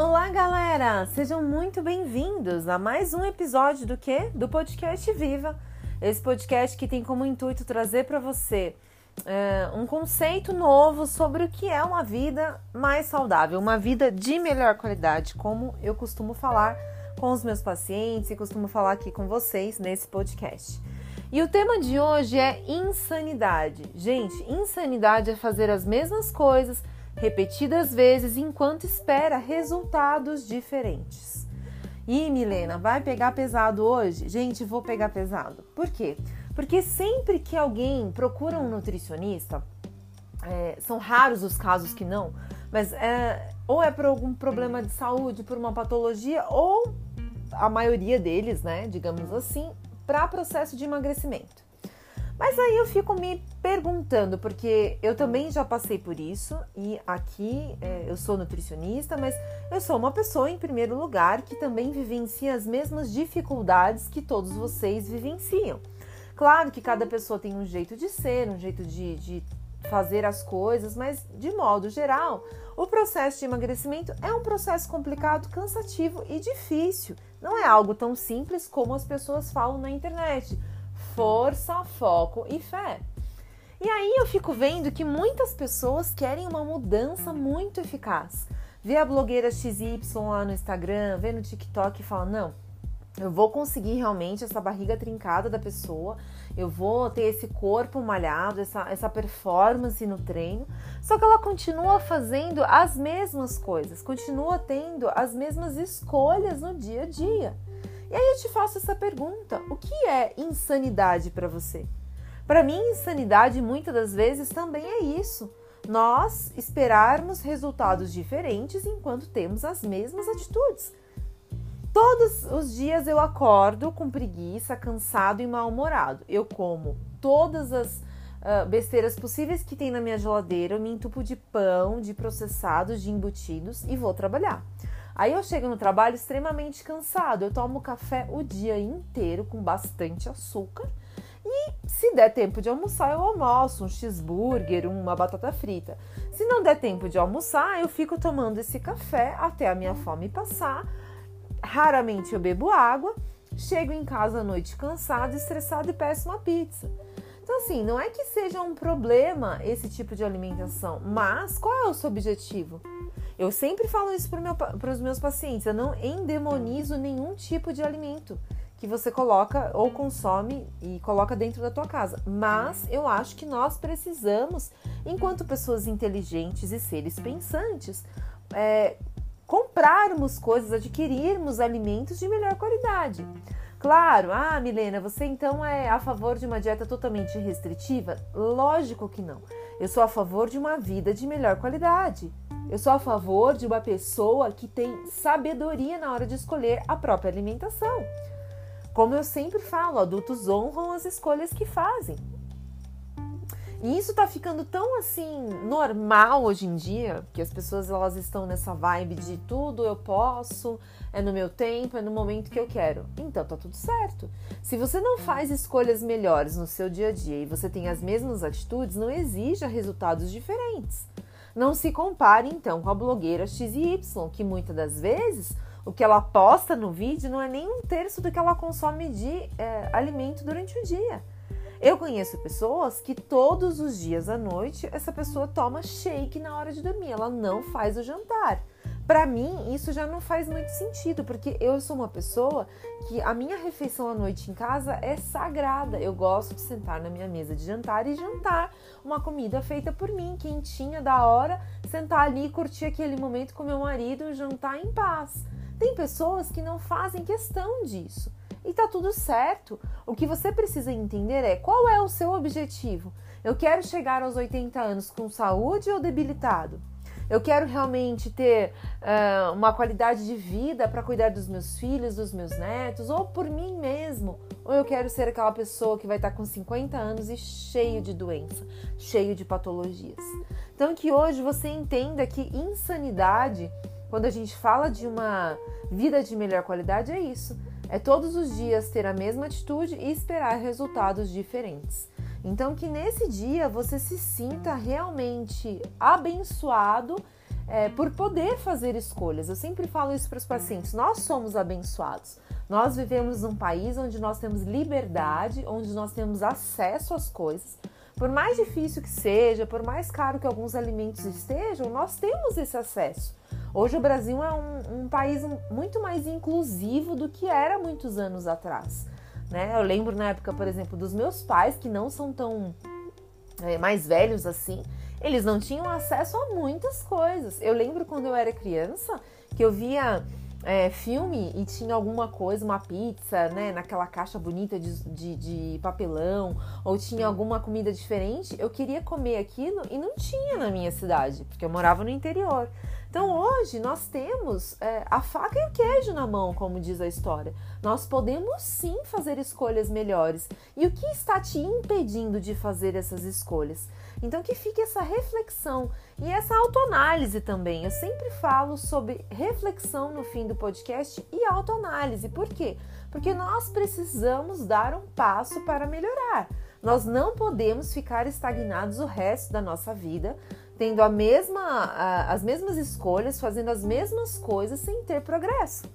Olá, galera! Sejam muito bem-vindos a mais um episódio do que? Do podcast Viva. Esse podcast que tem como intuito trazer para você é, um conceito novo sobre o que é uma vida mais saudável, uma vida de melhor qualidade, como eu costumo falar com os meus pacientes e costumo falar aqui com vocês nesse podcast. E o tema de hoje é insanidade. Gente, insanidade é fazer as mesmas coisas repetidas vezes enquanto espera resultados diferentes. E Milena, vai pegar pesado hoje? Gente, vou pegar pesado. Por quê? Porque sempre que alguém procura um nutricionista, é, são raros os casos que não, mas é, ou é por algum problema de saúde, por uma patologia, ou a maioria deles, né, digamos assim, para processo de emagrecimento. Mas aí eu fico me perguntando, porque eu também já passei por isso, e aqui é, eu sou nutricionista, mas eu sou uma pessoa, em primeiro lugar, que também vivencia as mesmas dificuldades que todos vocês vivenciam. Claro que cada pessoa tem um jeito de ser, um jeito de, de fazer as coisas, mas de modo geral, o processo de emagrecimento é um processo complicado, cansativo e difícil. Não é algo tão simples como as pessoas falam na internet força, foco e fé. E aí eu fico vendo que muitas pessoas querem uma mudança muito eficaz. Vê a blogueira XY lá no Instagram, vê no TikTok e fala: não, eu vou conseguir realmente essa barriga trincada da pessoa, eu vou ter esse corpo malhado, essa, essa performance no treino. Só que ela continua fazendo as mesmas coisas, continua tendo as mesmas escolhas no dia a dia. E aí eu te faço essa pergunta: o que é insanidade para você? Para mim, insanidade muitas das vezes também é isso. Nós esperarmos resultados diferentes enquanto temos as mesmas atitudes. Todos os dias eu acordo com preguiça, cansado e mal-humorado. Eu como todas as uh, besteiras possíveis que tem na minha geladeira, eu me entupo de pão, de processados, de embutidos e vou trabalhar. Aí eu chego no trabalho extremamente cansado. Eu tomo café o dia inteiro com bastante açúcar. E se der tempo de almoçar, eu almoço um cheeseburger, uma batata frita. Se não der tempo de almoçar, eu fico tomando esse café até a minha fome passar. Raramente eu bebo água. Chego em casa à noite cansado, estressado e peço uma pizza. Então, assim, não é que seja um problema esse tipo de alimentação, mas qual é o seu objetivo? Eu sempre falo isso para os meus pacientes. Eu não endemonizo nenhum tipo de alimento que você coloca ou consome e coloca dentro da tua casa. Mas eu acho que nós precisamos, enquanto pessoas inteligentes e seres pensantes, é, comprarmos coisas, adquirirmos alimentos de melhor qualidade. Claro, ah, Milena, você então é a favor de uma dieta totalmente restritiva? Lógico que não. Eu sou a favor de uma vida de melhor qualidade. Eu sou a favor de uma pessoa que tem sabedoria na hora de escolher a própria alimentação. Como eu sempre falo, adultos honram as escolhas que fazem. E isso tá ficando tão assim normal hoje em dia, que as pessoas elas estão nessa vibe de tudo eu posso, é no meu tempo, é no momento que eu quero. Então tá tudo certo. Se você não faz escolhas melhores no seu dia a dia e você tem as mesmas atitudes, não exija resultados diferentes. Não se compare então com a blogueira XY, que muitas das vezes o que ela posta no vídeo não é nem um terço do que ela consome de é, alimento durante o dia. Eu conheço pessoas que todos os dias à noite essa pessoa toma shake na hora de dormir, ela não faz o jantar. Para mim, isso já não faz muito sentido, porque eu sou uma pessoa que a minha refeição à noite em casa é sagrada. Eu gosto de sentar na minha mesa de jantar e jantar uma comida feita por mim, quentinha, da hora, sentar ali e curtir aquele momento com meu marido, jantar em paz. Tem pessoas que não fazem questão disso. E tá tudo certo. O que você precisa entender é qual é o seu objetivo. Eu quero chegar aos 80 anos com saúde ou debilitado? Eu quero realmente ter uh, uma qualidade de vida para cuidar dos meus filhos, dos meus netos, ou por mim mesmo. Ou eu quero ser aquela pessoa que vai estar tá com 50 anos e cheio de doença, cheio de patologias. Então, que hoje você entenda que insanidade, quando a gente fala de uma vida de melhor qualidade, é isso. É todos os dias ter a mesma atitude e esperar resultados diferentes. Então, que nesse dia você se sinta realmente abençoado é, por poder fazer escolhas. Eu sempre falo isso para os pacientes: nós somos abençoados. Nós vivemos num país onde nós temos liberdade, onde nós temos acesso às coisas. Por mais difícil que seja, por mais caro que alguns alimentos estejam, nós temos esse acesso. Hoje o Brasil é um, um país muito mais inclusivo do que era muitos anos atrás. Né? Eu lembro na época, por exemplo, dos meus pais, que não são tão é, mais velhos assim, eles não tinham acesso a muitas coisas. Eu lembro quando eu era criança que eu via é, filme e tinha alguma coisa, uma pizza, né, naquela caixa bonita de, de, de, papelão, ou tinha alguma comida diferente, eu queria comer aquilo e não tinha na minha cidade, porque eu morava no interior. Então hoje nós temos é, a faca e o queijo na mão, como diz a história. Nós podemos sim fazer escolhas melhores. E o que está te impedindo de fazer essas escolhas? Então que fique essa reflexão e essa autoanálise também. Eu sempre falo sobre reflexão no fim do podcast e autoanálise. Por quê? Porque nós precisamos dar um passo para melhorar. Nós não podemos ficar estagnados o resto da nossa vida tendo a mesma, as mesmas escolhas, fazendo as mesmas coisas sem ter progresso.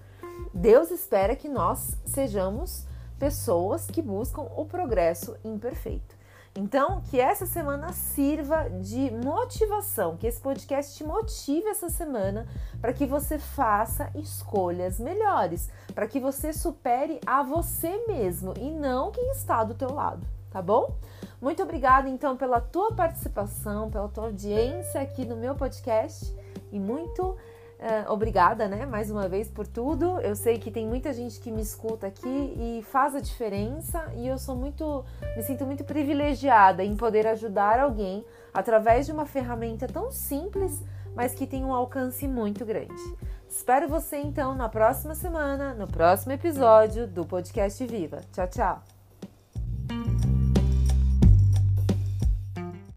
Deus espera que nós sejamos pessoas que buscam o progresso imperfeito. Então, que essa semana sirva de motivação, que esse podcast te motive essa semana para que você faça escolhas melhores, para que você supere a você mesmo e não quem está do teu lado, tá bom? Muito obrigada então pela tua participação, pela tua audiência aqui no meu podcast e muito uh, obrigada, né, mais uma vez por tudo. Eu sei que tem muita gente que me escuta aqui e faz a diferença e eu sou muito, me sinto muito privilegiada em poder ajudar alguém através de uma ferramenta tão simples, mas que tem um alcance muito grande. Espero você então na próxima semana, no próximo episódio do podcast Viva. Tchau, tchau.